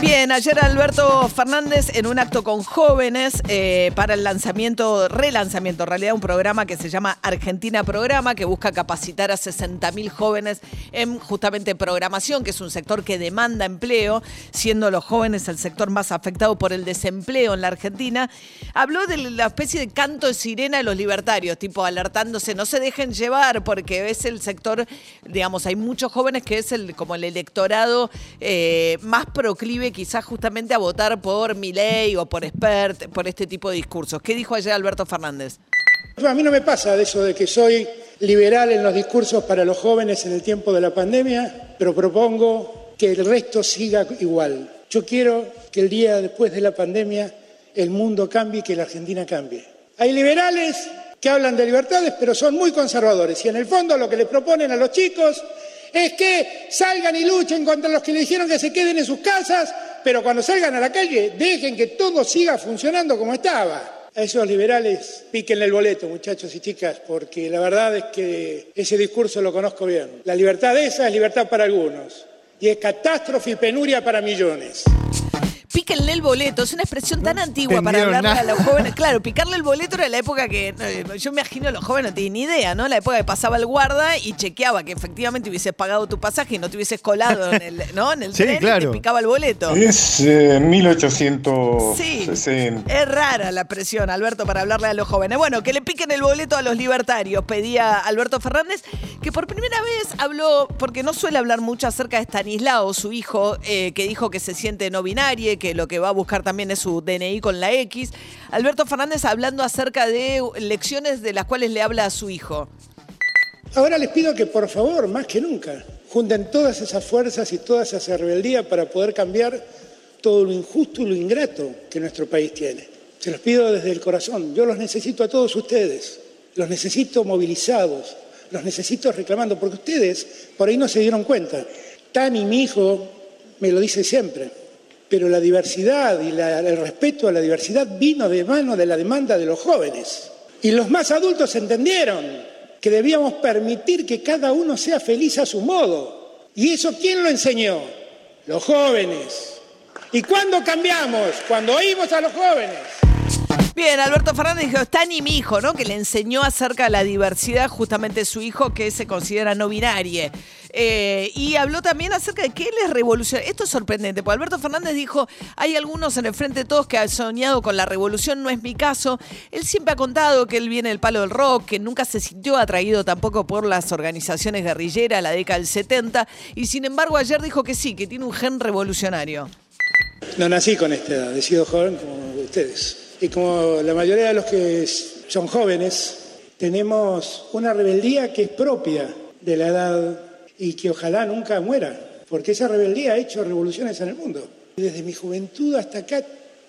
Bien, ayer Alberto Fernández en un acto con jóvenes eh, para el lanzamiento, relanzamiento, en realidad un programa que se llama Argentina Programa, que busca capacitar a 60.000 jóvenes en justamente programación, que es un sector que demanda empleo, siendo los jóvenes el sector más afectado por el desempleo en la Argentina. Habló de la especie de canto de sirena de los libertarios, tipo alertándose, no se dejen llevar, porque es el sector, digamos, hay muchos jóvenes que es el como el electorado eh, más proclive quizás justamente a votar por Milei o por Expert, por este tipo de discursos. ¿Qué dijo ayer Alberto Fernández? A mí no me pasa de eso de que soy liberal en los discursos para los jóvenes en el tiempo de la pandemia, pero propongo que el resto siga igual. Yo quiero que el día después de la pandemia el mundo cambie y que la Argentina cambie. Hay liberales que hablan de libertades, pero son muy conservadores y en el fondo lo que les proponen a los chicos es que salgan y luchen contra los que le dijeron que se queden en sus casas, pero cuando salgan a la calle dejen que todo siga funcionando como estaba. A esos liberales píquenle el boleto, muchachos y chicas, porque la verdad es que ese discurso lo conozco bien. La libertad esa es libertad para algunos y es catástrofe y penuria para millones. Píquenle el boleto, es una expresión tan antigua para hablarle a los jóvenes. Claro, picarle el boleto era la época que, yo me imagino los jóvenes no tienen ni idea, ¿no? La época que pasaba el guarda y chequeaba que efectivamente hubieses pagado tu pasaje y no te hubieses colado en el, ¿no? en el Sí, tren y claro. te picaba el boleto. Es eh, Sí, 1860. es rara la presión, Alberto, para hablarle a los jóvenes. Bueno, que le piquen el boleto a los libertarios, pedía Alberto Fernández, que por primera vez habló, porque no suele hablar mucho acerca de Stanislao, su hijo, eh, que dijo que se siente no binario, que lo que va a buscar también es su DNI con la X. Alberto Fernández hablando acerca de lecciones de las cuales le habla a su hijo. Ahora les pido que por favor, más que nunca, junten todas esas fuerzas y toda esa rebeldía para poder cambiar todo lo injusto y lo ingrato que nuestro país tiene. Se los pido desde el corazón. Yo los necesito a todos ustedes. Los necesito movilizados. Los necesito reclamando, porque ustedes por ahí no se dieron cuenta. Tani, mi hijo, me lo dice siempre. Pero la diversidad y el respeto a la diversidad vino de mano de la demanda de los jóvenes. Y los más adultos entendieron que debíamos permitir que cada uno sea feliz a su modo. ¿Y eso quién lo enseñó? Los jóvenes. ¿Y cuándo cambiamos? Cuando oímos a los jóvenes. Bien, Alberto Fernández dijo, está ni mi hijo, ¿no? Que le enseñó acerca de la diversidad justamente su hijo que se considera no binario. Eh, y habló también acerca de que él es revolucionario. Esto es sorprendente, porque Alberto Fernández dijo, hay algunos en el Frente de Todos que han soñado con la revolución, no es mi caso. Él siempre ha contado que él viene del palo del rock, que nunca se sintió atraído tampoco por las organizaciones guerrilleras, la década del 70, y sin embargo ayer dijo que sí, que tiene un gen revolucionario. No nací con esta edad, he sido joven como ustedes. Y como la mayoría de los que son jóvenes, tenemos una rebeldía que es propia de la edad y que ojalá nunca muera, porque esa rebeldía ha hecho revoluciones en el mundo. Desde mi juventud hasta acá,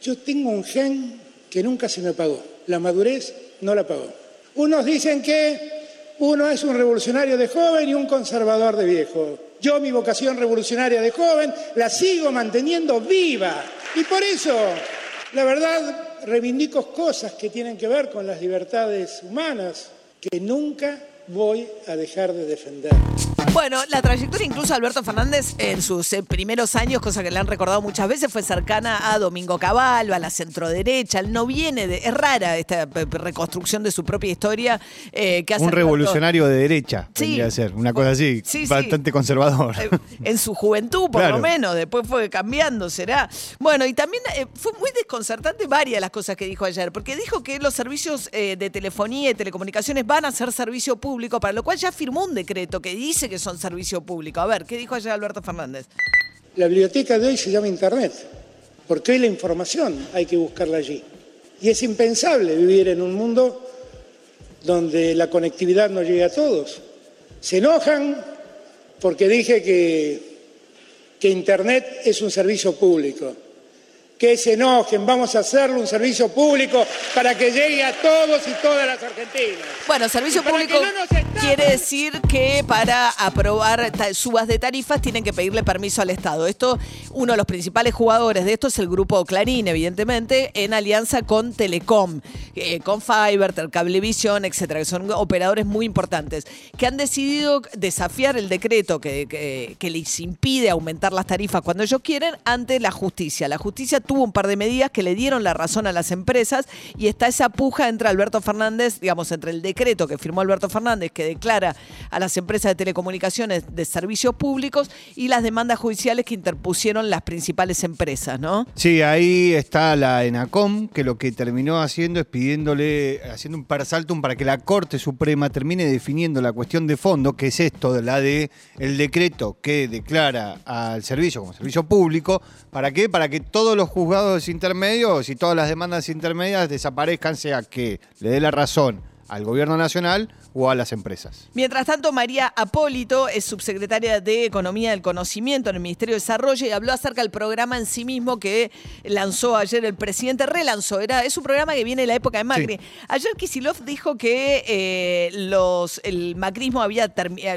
yo tengo un gen que nunca se me apagó. La madurez no la apagó. Unos dicen que uno es un revolucionario de joven y un conservador de viejo. Yo mi vocación revolucionaria de joven la sigo manteniendo viva. Y por eso, la verdad, reivindico cosas que tienen que ver con las libertades humanas que nunca voy a dejar de defender. Bueno, la trayectoria incluso de Alberto Fernández en sus eh, primeros años, cosa que le han recordado muchas veces, fue cercana a Domingo Cavallo, a la centroderecha. Él no viene de. Es rara esta pe- reconstrucción de su propia historia eh, que hace. Un Alberto. revolucionario de derecha, Sí. tendría que ser. Una cosa así, Sí, sí. bastante conservador. Eh, En su juventud, por Claro. lo menos, después fue cambiando, será. Bueno, y también eh, fue muy desconcertante varias las cosas que dijo ayer, porque dijo que los servicios eh, de telefonía y telecomunicaciones van a ser servicio público, para lo cual ya firmó un decreto que dice que son servicio público. A ver, ¿qué dijo ayer Alberto Fernández? La biblioteca de hoy se llama Internet, porque hoy la información hay que buscarla allí. Y es impensable vivir en un mundo donde la conectividad no llegue a todos. Se enojan porque dije que Internet es un servicio público. Que se enojen, vamos a hacerle un servicio público para que llegue a todos y todas las argentinas. Bueno, servicio público quiere decir que para aprobar subas de tarifas tienen que pedirle permiso al Estado. Esto, uno de los principales jugadores de esto es el grupo Clarín, evidentemente, en alianza con Telecom, eh, con Fiber, Cablevisión, etcétera, que son operadores muy importantes, que han decidido desafiar el decreto que, que, que les impide aumentar las tarifas cuando ellos quieren ante la justicia. La justicia tuvo un par de medidas que le dieron la razón a las empresas y está esa puja entre Alberto Fernández, digamos, entre el decreto que firmó Alberto Fernández que declara a las empresas de telecomunicaciones de servicios públicos y las demandas judiciales que interpusieron las principales empresas, ¿no? Sí, ahí está la ENACOM, que lo que terminó haciendo es pidiéndole, haciendo un persaltum para que la Corte Suprema termine definiendo la cuestión de fondo, que es esto, la de el decreto que declara al servicio como servicio público, ¿para qué? Para que todos los juzgados intermedios y todas las demandas intermedias desaparezcan, sea que le dé la razón al gobierno nacional o a las empresas. Mientras tanto, María Apólito es subsecretaria de Economía del Conocimiento en el Ministerio de Desarrollo y habló acerca del programa en sí mismo que lanzó ayer el presidente, relanzó, era, es un programa que viene de la época de Macri. Ayer Kisilov dijo que eh, los, el macrismo había,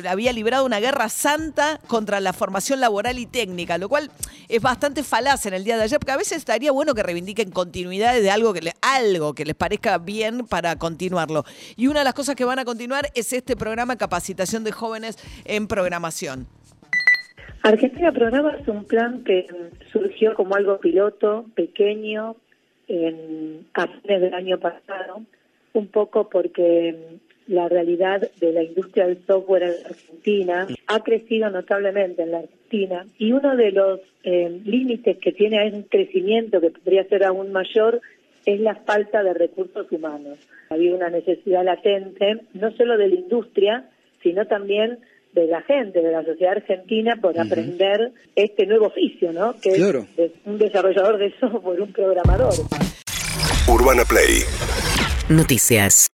había librado una guerra santa contra la formación laboral y técnica, lo cual es bastante falaz en el día de ayer, porque a veces estaría bueno que reivindiquen continuidades de algo que, le, algo que les parezca bien para continuarlo. Y una de las cosas que van a continuar es este programa Capacitación de Jóvenes en Programación. Argentina Programa es un plan que surgió como algo piloto, pequeño, en, a fines del año pasado, un poco porque la realidad de la industria del software en Argentina ha crecido notablemente en la Argentina y uno de los eh, límites que tiene un crecimiento que podría ser aún mayor es la falta de recursos humanos. Había una necesidad latente, no solo de la industria, sino también de la gente, de la sociedad argentina, por aprender este nuevo oficio, ¿no? Que es un desarrollador de software, un programador. Urbana Play. Noticias.